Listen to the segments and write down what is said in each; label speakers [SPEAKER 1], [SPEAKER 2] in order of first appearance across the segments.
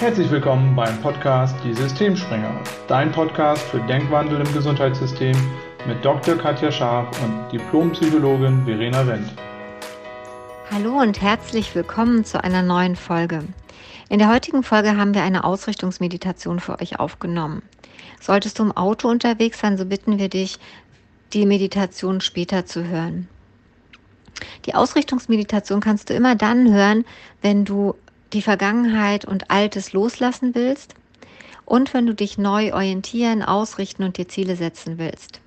[SPEAKER 1] Herzlich willkommen beim Podcast Die Systemspringer, dein Podcast für Denkwandel im Gesundheitssystem mit Dr. Katja Scharf und Diplompsychologin Verena Wendt.
[SPEAKER 2] Hallo und herzlich willkommen zu einer neuen Folge. In der heutigen Folge haben wir eine Ausrichtungsmeditation für euch aufgenommen. Solltest du im Auto unterwegs sein, so bitten wir dich, die Meditation später zu hören. Die Ausrichtungsmeditation kannst du immer dann hören, wenn du die Vergangenheit und Altes loslassen willst und wenn du dich neu orientieren, ausrichten und dir Ziele setzen willst.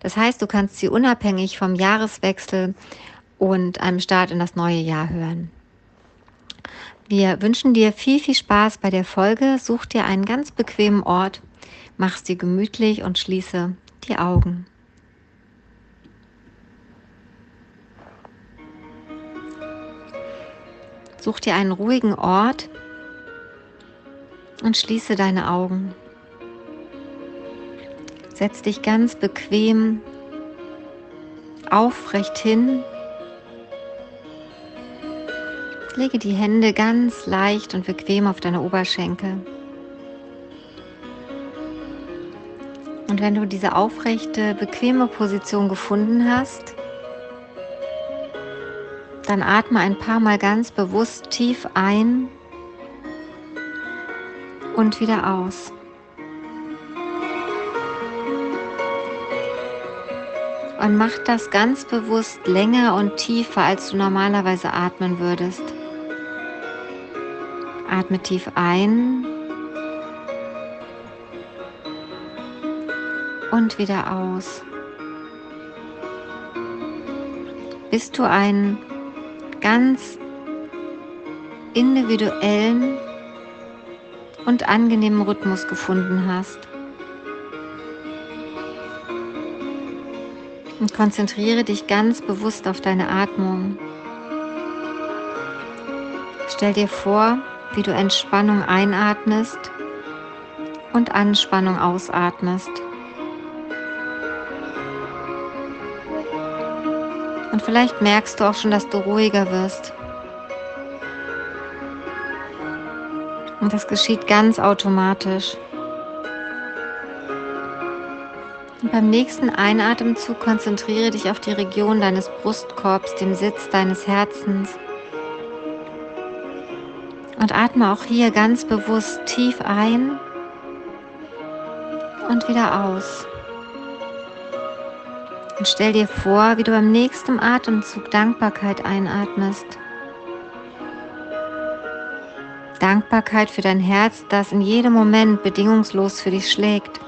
[SPEAKER 2] Das heißt, du kannst sie unabhängig vom Jahreswechsel und einem Start in das neue Jahr hören. Wir wünschen dir viel, viel Spaß bei der Folge. Such dir einen ganz bequemen Ort, mach's dir gemütlich und schließe die Augen. Such dir einen ruhigen Ort und schließe deine Augen. Setz dich ganz bequem aufrecht hin. Lege die Hände ganz leicht und bequem auf deine Oberschenkel. Und wenn du diese aufrechte, bequeme Position gefunden hast, dann atme ein paar Mal ganz bewusst tief ein und wieder aus. Und mach das ganz bewusst länger und tiefer, als du normalerweise atmen würdest. Atme tief ein und wieder aus. Bis du einen ganz individuellen und angenehmen Rhythmus gefunden hast. Und konzentriere dich ganz bewusst auf deine Atmung. Stell dir vor, wie du Entspannung einatmest und Anspannung ausatmest. Und vielleicht merkst du auch schon, dass du ruhiger wirst. Und das geschieht ganz automatisch. Und beim nächsten Einatemzug konzentriere dich auf die Region deines Brustkorbs, dem Sitz deines Herzens. Und atme auch hier ganz bewusst tief ein und wieder aus. Und stell dir vor, wie du beim nächsten Atemzug Dankbarkeit einatmest. Dankbarkeit für dein Herz, das in jedem Moment bedingungslos für dich schlägt.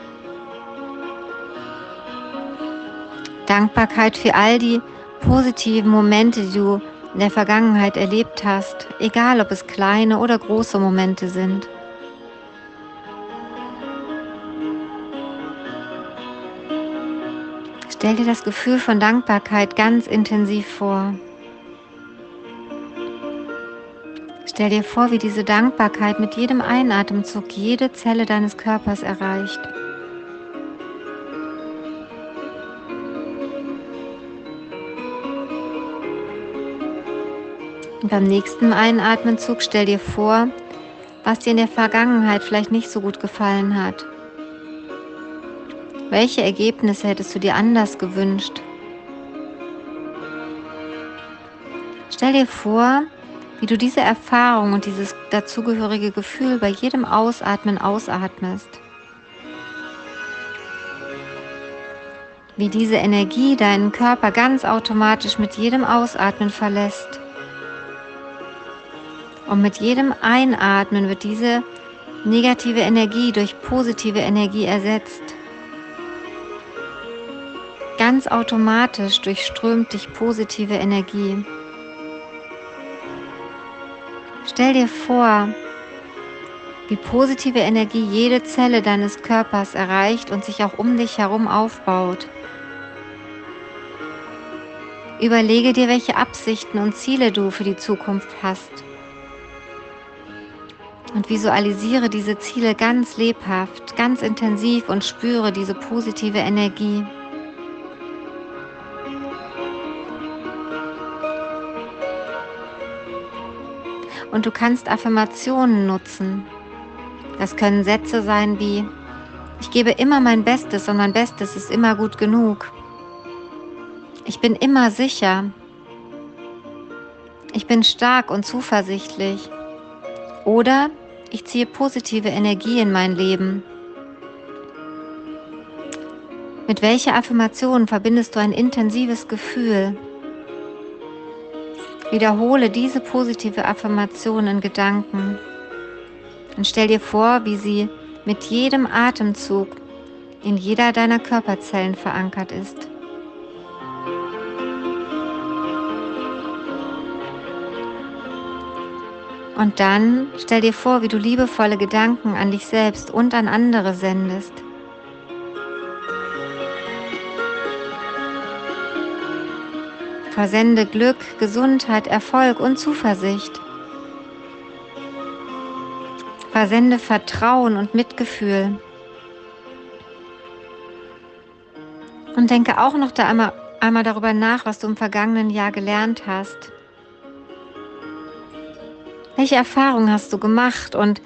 [SPEAKER 2] Dankbarkeit für all die positiven Momente, die du in der Vergangenheit erlebt hast, egal ob es kleine oder große Momente sind. Stell dir das Gefühl von Dankbarkeit ganz intensiv vor. Stell dir vor, wie diese Dankbarkeit mit jedem Einatemzug jede Zelle deines Körpers erreicht. Beim nächsten Einatemzug stell dir vor, was dir in der Vergangenheit vielleicht nicht so gut gefallen hat. Welche Ergebnisse hättest du dir anders gewünscht? Stell dir vor, wie du diese Erfahrung und dieses dazugehörige Gefühl bei jedem Ausatmen ausatmest. Wie diese Energie deinen Körper ganz automatisch mit jedem Ausatmen verlässt. Und mit jedem Einatmen wird diese negative Energie durch positive Energie ersetzt. Ganz automatisch durchströmt dich positive Energie. Stell dir vor, wie positive Energie jede Zelle deines Körpers erreicht und sich auch um dich herum aufbaut. Überlege dir, welche Absichten und Ziele du für die Zukunft hast. Und visualisiere diese Ziele ganz lebhaft, ganz intensiv und spüre diese positive Energie. Und du kannst Affirmationen nutzen, Das können Sätze sein wie, ich gebe immer mein Bestes und mein Bestes ist immer gut genug. Ich bin immer sicher. Ich bin stark und zuversichtlich. Oder ich ziehe positive Energie in mein Leben. Mit welcher Affirmation verbindest du ein intensives Gefühl? Wiederhole diese positive Affirmation in Gedanken und stell dir vor, wie sie mit jedem Atemzug in jeder deiner Körperzellen verankert ist. Und dann stell dir vor, wie du liebevolle Gedanken an dich selbst und an andere sendest. Versende Glück, Gesundheit, Erfolg und Zuversicht. Versende Vertrauen und Mitgefühl. Und denke auch noch da einmal, einmal darüber nach, was du im vergangenen Jahr gelernt hast. Welche Erfahrungen hast du gemacht und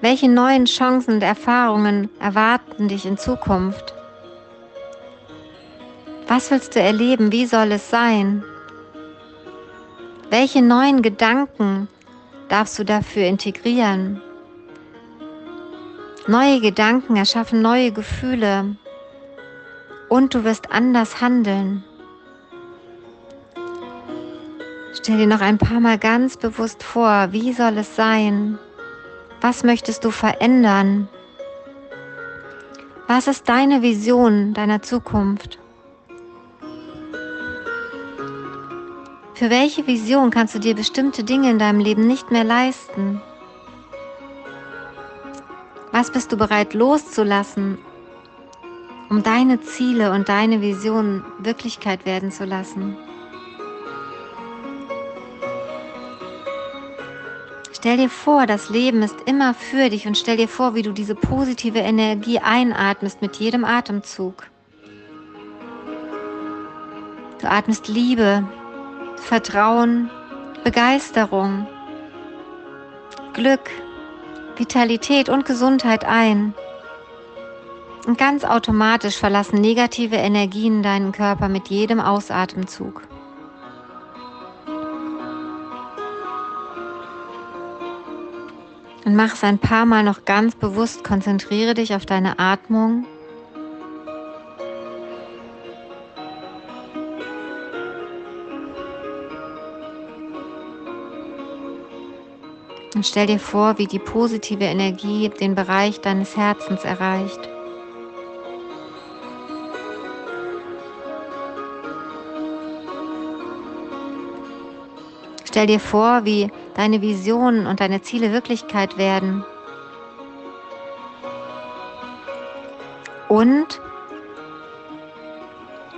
[SPEAKER 2] welche neuen Chancen und Erfahrungen erwarten dich in Zukunft? Was willst du erleben? Wie soll es sein? Welche neuen Gedanken darfst du dafür integrieren? Neue Gedanken erschaffen neue Gefühle und du wirst anders handeln. Stell dir noch ein paar Mal ganz bewusst vor, wie soll es sein? Was möchtest du verändern? Was ist deine Vision deiner Zukunft? Für welche Vision kannst du dir bestimmte Dinge in deinem Leben nicht mehr leisten? Was bist du bereit loszulassen, um deine Ziele und deine Vision Wirklichkeit werden zu lassen? Stell dir vor, das Leben ist immer für dich und stell dir vor, wie du diese positive Energie einatmest mit jedem Atemzug. Du atmest Liebe, Vertrauen, Begeisterung, Glück, Vitalität und Gesundheit ein. Und ganz automatisch verlassen negative Energien deinen Körper mit jedem Ausatemzug. Und mach es ein paar Mal noch ganz bewusst. Konzentriere dich auf deine Atmung. Und stell dir vor, wie die positive Energie den Bereich deines Herzens erreicht. Stell dir vor, wie deine Visionen und deine Ziele Wirklichkeit werden. Und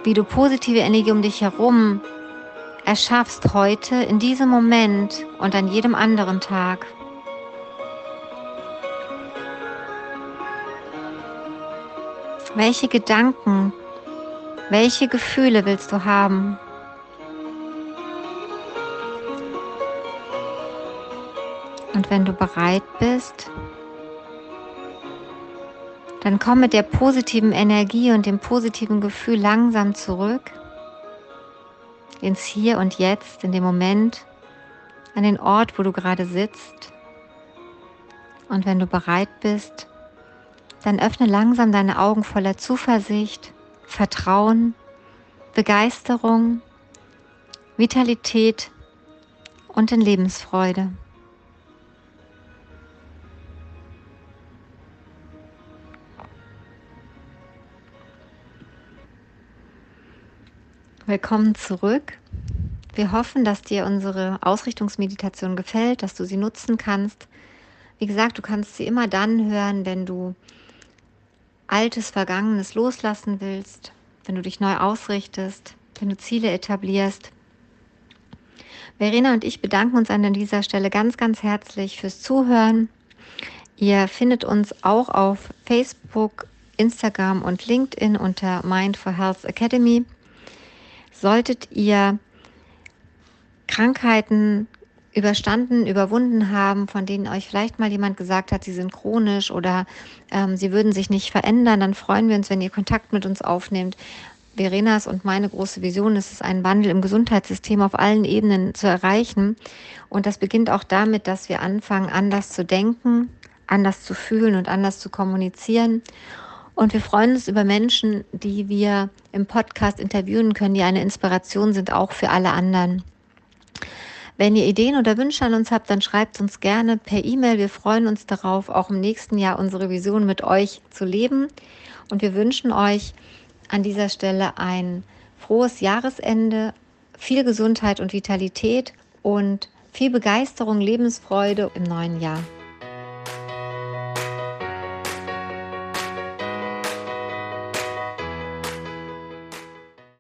[SPEAKER 2] wie du positive Energie um dich herum erschaffst heute, in diesem Moment und an jedem anderen Tag. Welche Gedanken, welche Gefühle willst du haben? Und wenn du bereit bist, dann komm mit der positiven Energie und dem positiven Gefühl langsam zurück ins Hier und Jetzt, in dem Moment, an den Ort, wo du gerade sitzt. Und wenn du bereit bist, dann öffne langsam deine Augen voller Zuversicht, Vertrauen, Begeisterung, Vitalität und in Lebensfreude. Willkommen zurück. Wir hoffen, dass dir unsere Ausrichtungsmeditation gefällt, dass du sie nutzen kannst. Wie gesagt, du kannst sie immer dann hören, wenn du altes, vergangenes loslassen willst, wenn du dich neu ausrichtest, wenn du Ziele etablierst. Verena und ich bedanken uns an dieser Stelle ganz, ganz herzlich fürs Zuhören. Ihr findet uns auch auf Facebook, Instagram und LinkedIn unter Mind for Health Academy solltet ihr Krankheiten überstanden, überwunden haben, von denen euch vielleicht mal jemand gesagt hat, sie sind chronisch oder ähm, sie würden sich nicht verändern, dann freuen wir uns, wenn ihr Kontakt mit uns aufnehmt. Verenas und meine große Vision ist es, einen Wandel im Gesundheitssystem auf allen Ebenen zu erreichen. Und das beginnt auch damit, dass wir anfangen, anders zu denken, anders zu fühlen und anders zu kommunizieren. Und wir freuen uns über Menschen, die wir im Podcast interviewen können, die eine Inspiration sind, auch für alle anderen. Wenn ihr Ideen oder Wünsche an uns habt, dann schreibt uns gerne per E-Mail. Wir freuen uns darauf, auch im nächsten Jahr unsere Vision mit euch zu leben. Und wir wünschen euch an dieser Stelle ein frohes Jahresende, viel Gesundheit und Vitalität und viel Begeisterung, Lebensfreude im neuen Jahr.